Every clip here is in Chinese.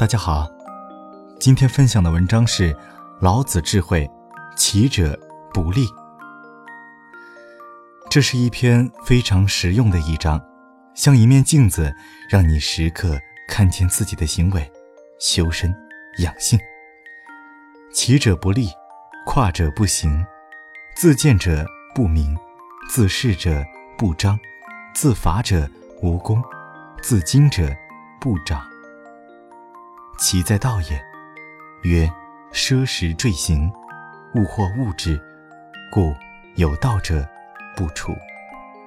大家好，今天分享的文章是《老子智慧：齐者不立》。这是一篇非常实用的一章，像一面镜子，让你时刻看见自己的行为，修身养性。齐者不立，跨者不行，自见者不明，自是者不彰，自伐者无功，自矜者不长。其在道也，曰：奢时坠行，物或物之，故有道者不处。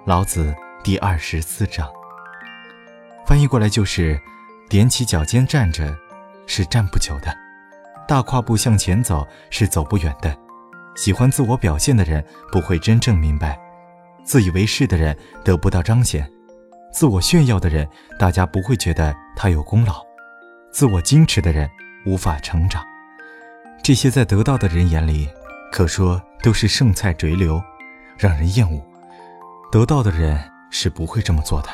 老子第二十四章。翻译过来就是：踮起脚尖站着，是站不久的；大跨步向前走，是走不远的。喜欢自我表现的人，不会真正明白；自以为是的人，得不到彰显；自我炫耀的人，大家不会觉得他有功劳。自我矜持的人无法成长，这些在得到的人眼里，可说都是剩菜垂流，让人厌恶。得到的人是不会这么做的。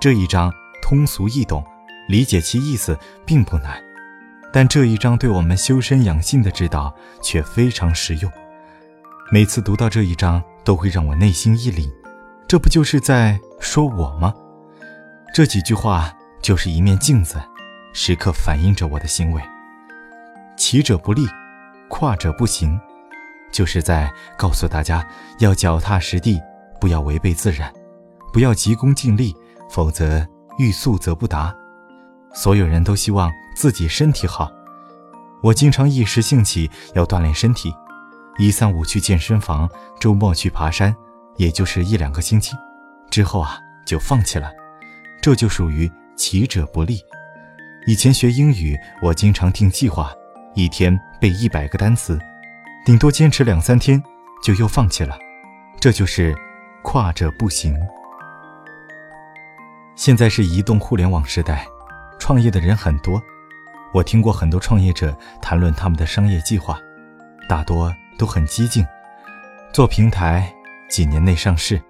这一章通俗易懂，理解其意思并不难，但这一章对我们修身养性的指导却非常实用。每次读到这一章，都会让我内心一凛，这不就是在说我吗？这几句话就是一面镜子。时刻反映着我的行为。骑者不立，跨者不行，就是在告诉大家要脚踏实地，不要违背自然，不要急功近利，否则欲速则不达。所有人都希望自己身体好，我经常一时兴起要锻炼身体，一三五去健身房，周末去爬山，也就是一两个星期，之后啊就放弃了，这就属于骑者不立。以前学英语，我经常定计划，一天背一百个单词，顶多坚持两三天，就又放弃了。这就是跨着不行。现在是移动互联网时代，创业的人很多，我听过很多创业者谈论他们的商业计划，大多都很激进，做平台，几年内上市。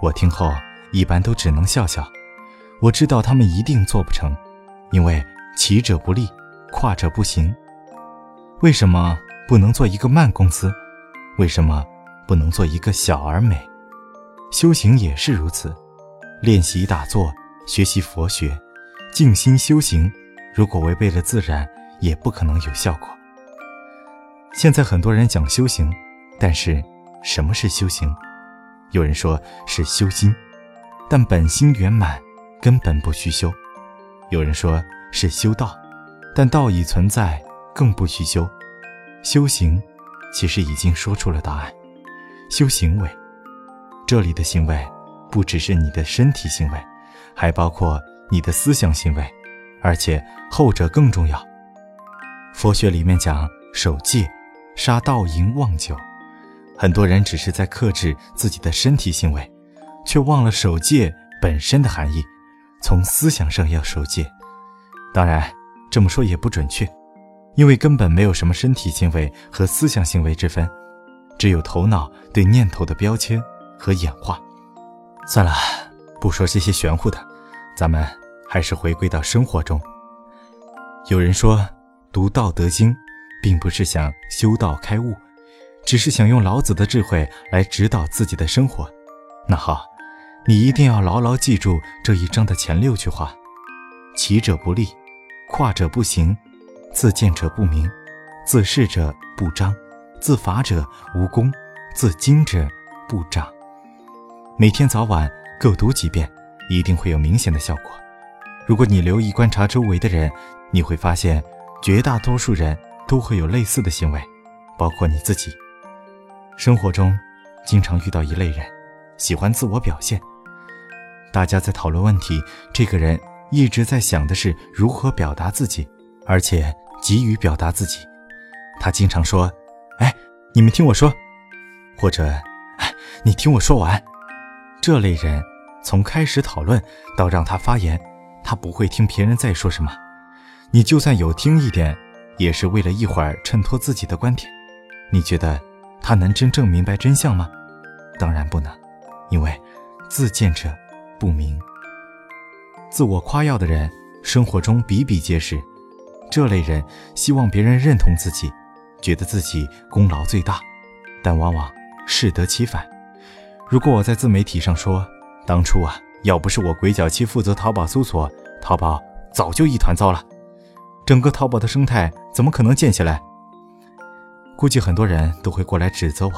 我听后一般都只能笑笑，我知道他们一定做不成。因为齐者不立，跨者不行。为什么不能做一个慢公司？为什么不能做一个小而美？修行也是如此，练习打坐，学习佛学，静心修行。如果违背了自然，也不可能有效果。现在很多人讲修行，但是什么是修行？有人说是修心，但本心圆满，根本不需修。有人说是修道，但道已存在，更不需修。修行其实已经说出了答案：修行为。这里的行为，不只是你的身体行为，还包括你的思想行为，而且后者更重要。佛学里面讲守戒，杀盗淫妄酒。很多人只是在克制自己的身体行为，却忘了守戒本身的含义。从思想上要守戒，当然这么说也不准确，因为根本没有什么身体行为和思想行为之分，只有头脑对念头的标签和演化。算了，不说这些玄乎的，咱们还是回归到生活中。有人说，读《道德经》，并不是想修道开悟，只是想用老子的智慧来指导自己的生活。那好。你一定要牢牢记住这一章的前六句话：齐者不立，跨者不行，自见者不明，自是者不彰，自伐者无功，自矜者不长。每天早晚各读几遍，一定会有明显的效果。如果你留意观察周围的人，你会发现绝大多数人都会有类似的行为，包括你自己。生活中，经常遇到一类人，喜欢自我表现。大家在讨论问题，这个人一直在想的是如何表达自己，而且急于表达自己。他经常说：“哎，你们听我说。”或者“哎，你听我说完。”这类人从开始讨论到让他发言，他不会听别人在说什么。你就算有听一点，也是为了一会儿衬托自己的观点。你觉得他能真正明白真相吗？当然不能，因为自见者。不明，自我夸耀的人，生活中比比皆是，这类人希望别人认同自己，觉得自己功劳最大，但往往适得其反。如果我在自媒体上说，当初啊，要不是我鬼脚七负责淘宝搜索，淘宝早就一团糟了，整个淘宝的生态怎么可能建起来？估计很多人都会过来指责我，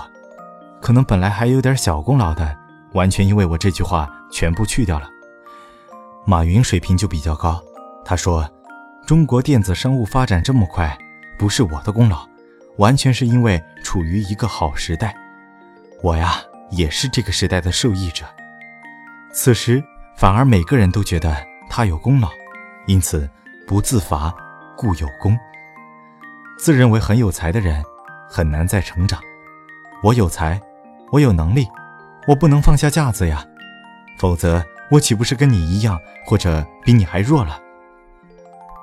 可能本来还有点小功劳的，完全因为我这句话全部去掉了。马云水平就比较高，他说。中国电子商务发展这么快，不是我的功劳，完全是因为处于一个好时代。我呀，也是这个时代的受益者。此时反而每个人都觉得他有功劳，因此不自伐，故有功。自认为很有才的人，很难再成长。我有才，我有能力，我不能放下架子呀，否则我岂不是跟你一样，或者比你还弱了？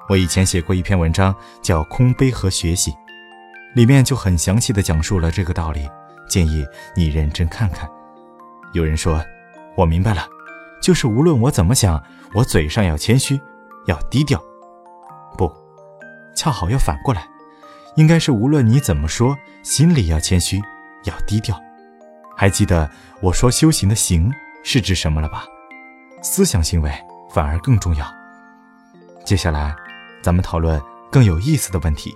我以前写过一篇文章，叫《空杯和学习》，里面就很详细的讲述了这个道理，建议你认真看看。有人说，我明白了，就是无论我怎么想，我嘴上要谦虚，要低调。不，恰好要反过来，应该是无论你怎么说，心里要谦虚，要低调。还记得我说修行的“行”是指什么了吧？思想行为反而更重要。接下来。咱们讨论更有意思的问题：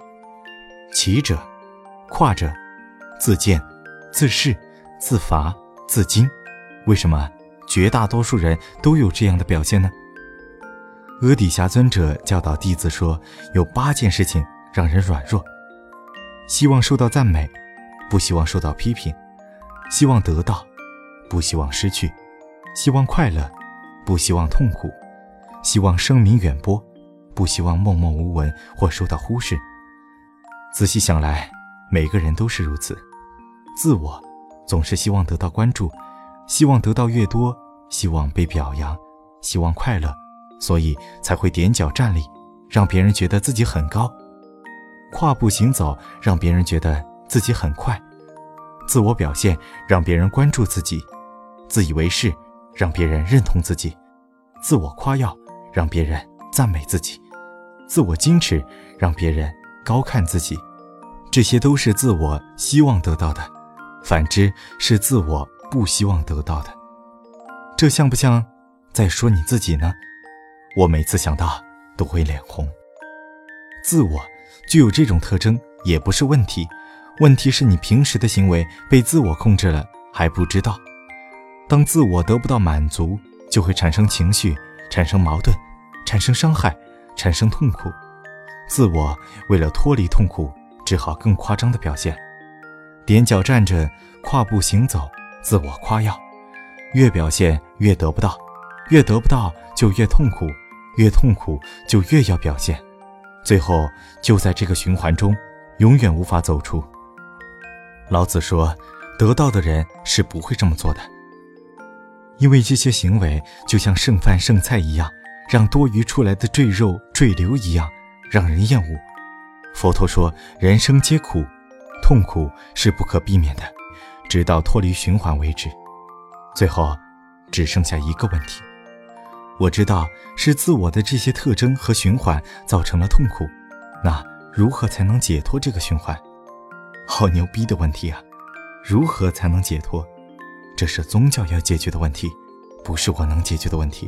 骑者、跨者、自见、自视、自罚、自矜。为什么绝大多数人都有这样的表现呢？阿底峡尊者教导弟子说，有八件事情让人软弱：希望受到赞美，不希望受到批评；希望得到，不希望失去；希望快乐，不希望痛苦；希望声名远播。不希望默默无闻或受到忽视。仔细想来，每个人都是如此。自我总是希望得到关注，希望得到越多，希望被表扬，希望快乐，所以才会踮脚站立，让别人觉得自己很高；跨步行走，让别人觉得自己很快；自我表现，让别人关注自己；自以为是，让别人认同自己；自我夸耀，让别人赞美自己。自我矜持，让别人高看自己，这些都是自我希望得到的；反之，是自我不希望得到的。这像不像在说你自己呢？我每次想到都会脸红。自我具有这种特征也不是问题，问题是你平时的行为被自我控制了还不知道。当自我得不到满足，就会产生情绪，产生矛盾，产生伤害。产生痛苦，自我为了脱离痛苦，只好更夸张的表现，踮脚站着，跨步行走，自我夸耀，越表现越得不到，越得不到就越痛苦，越痛苦就越要表现，最后就在这个循环中，永远无法走出。老子说，得到的人是不会这么做的，因为这些行为就像剩饭剩菜一样。让多余出来的赘肉赘流一样，让人厌恶。佛陀说：“人生皆苦，痛苦是不可避免的，直到脱离循环为止。”最后，只剩下一个问题：我知道是自我的这些特征和循环造成了痛苦，那如何才能解脱这个循环？好牛逼的问题啊！如何才能解脱？这是宗教要解决的问题，不是我能解决的问题。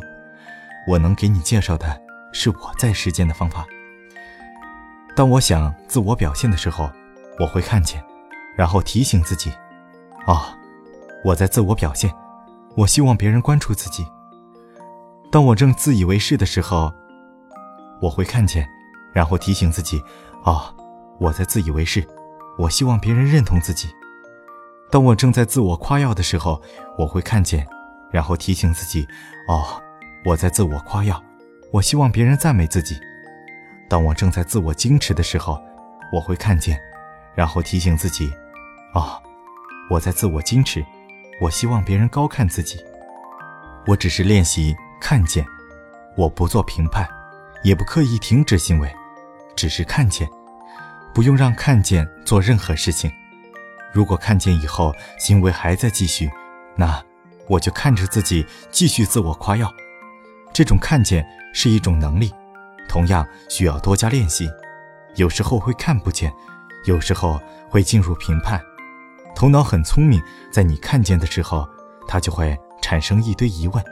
我能给你介绍的是我在实践的方法。当我想自我表现的时候，我会看见，然后提醒自己：哦，我在自我表现，我希望别人关注自己。当我正自以为是的时候，我会看见，然后提醒自己：哦，我在自以为是，我希望别人认同自己。当我正在自我夸耀的时候，我会看见，然后提醒自己：哦。我在自我夸耀，我希望别人赞美自己。当我正在自我矜持的时候，我会看见，然后提醒自己：哦，我在自我矜持，我希望别人高看自己。我只是练习看见，我不做评判，也不刻意停止行为，只是看见，不用让看见做任何事情。如果看见以后行为还在继续，那我就看着自己继续自我夸耀。这种看见是一种能力，同样需要多加练习。有时候会看不见，有时候会进入评判。头脑很聪明，在你看见的时候，它就会产生一堆疑问，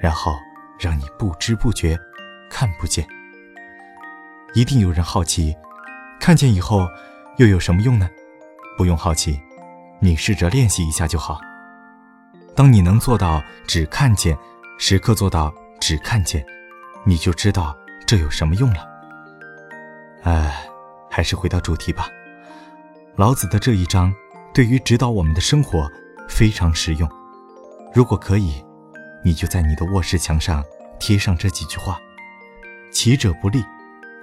然后让你不知不觉看不见。一定有人好奇，看见以后又有什么用呢？不用好奇，你试着练习一下就好。当你能做到只看见，时刻做到只看见，你就知道这有什么用了。哎，还是回到主题吧。老子的这一章。对于指导我们的生活非常实用。如果可以，你就在你的卧室墙上贴上这几句话：起者不立，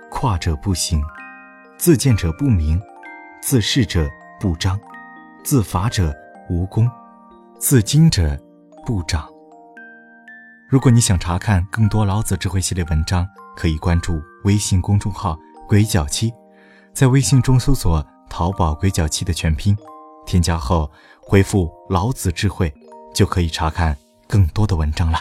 跨者不行，自见者不明，自视者不彰，自伐者无功，自矜者不长。如果你想查看更多老子智慧系列文章，可以关注微信公众号“鬼脚七”，在微信中搜索“淘宝鬼脚七”的全拼。添加后回复“老子智慧”，就可以查看更多的文章了。